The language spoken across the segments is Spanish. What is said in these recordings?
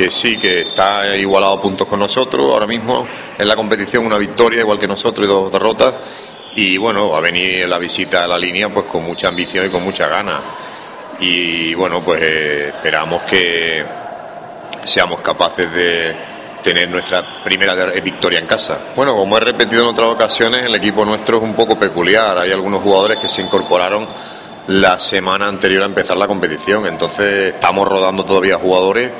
Que sí, que está igualado a puntos con nosotros ahora mismo en la competición, una victoria igual que nosotros y dos derrotas. Y bueno, va a venir la visita a la línea pues con mucha ambición y con mucha ganas. Y bueno, pues eh, esperamos que seamos capaces de tener nuestra primera victoria en casa. Bueno, como he repetido en otras ocasiones, el equipo nuestro es un poco peculiar. Hay algunos jugadores que se incorporaron la semana anterior a empezar la competición. Entonces estamos rodando todavía jugadores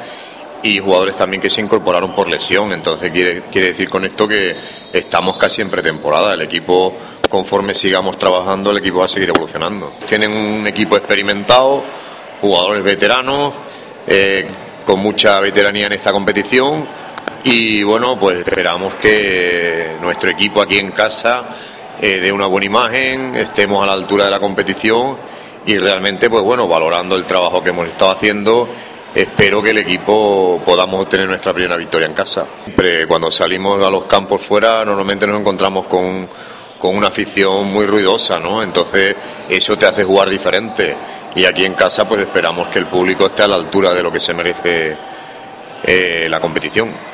y jugadores también que se incorporaron por lesión. Entonces quiere, quiere decir con esto que estamos casi en pretemporada. El equipo, conforme sigamos trabajando, el equipo va a seguir evolucionando. Tienen un equipo experimentado, jugadores veteranos, eh, con mucha veteranía en esta competición. Y bueno, pues esperamos que nuestro equipo aquí en casa eh, dé una buena imagen, estemos a la altura de la competición y realmente, pues bueno, valorando el trabajo que hemos estado haciendo espero que el equipo podamos tener nuestra primera victoria en casa. Siempre cuando salimos a los campos fuera normalmente nos encontramos con, con una afición muy ruidosa, ¿no? Entonces eso te hace jugar diferente y aquí en casa pues esperamos que el público esté a la altura de lo que se merece eh, la competición.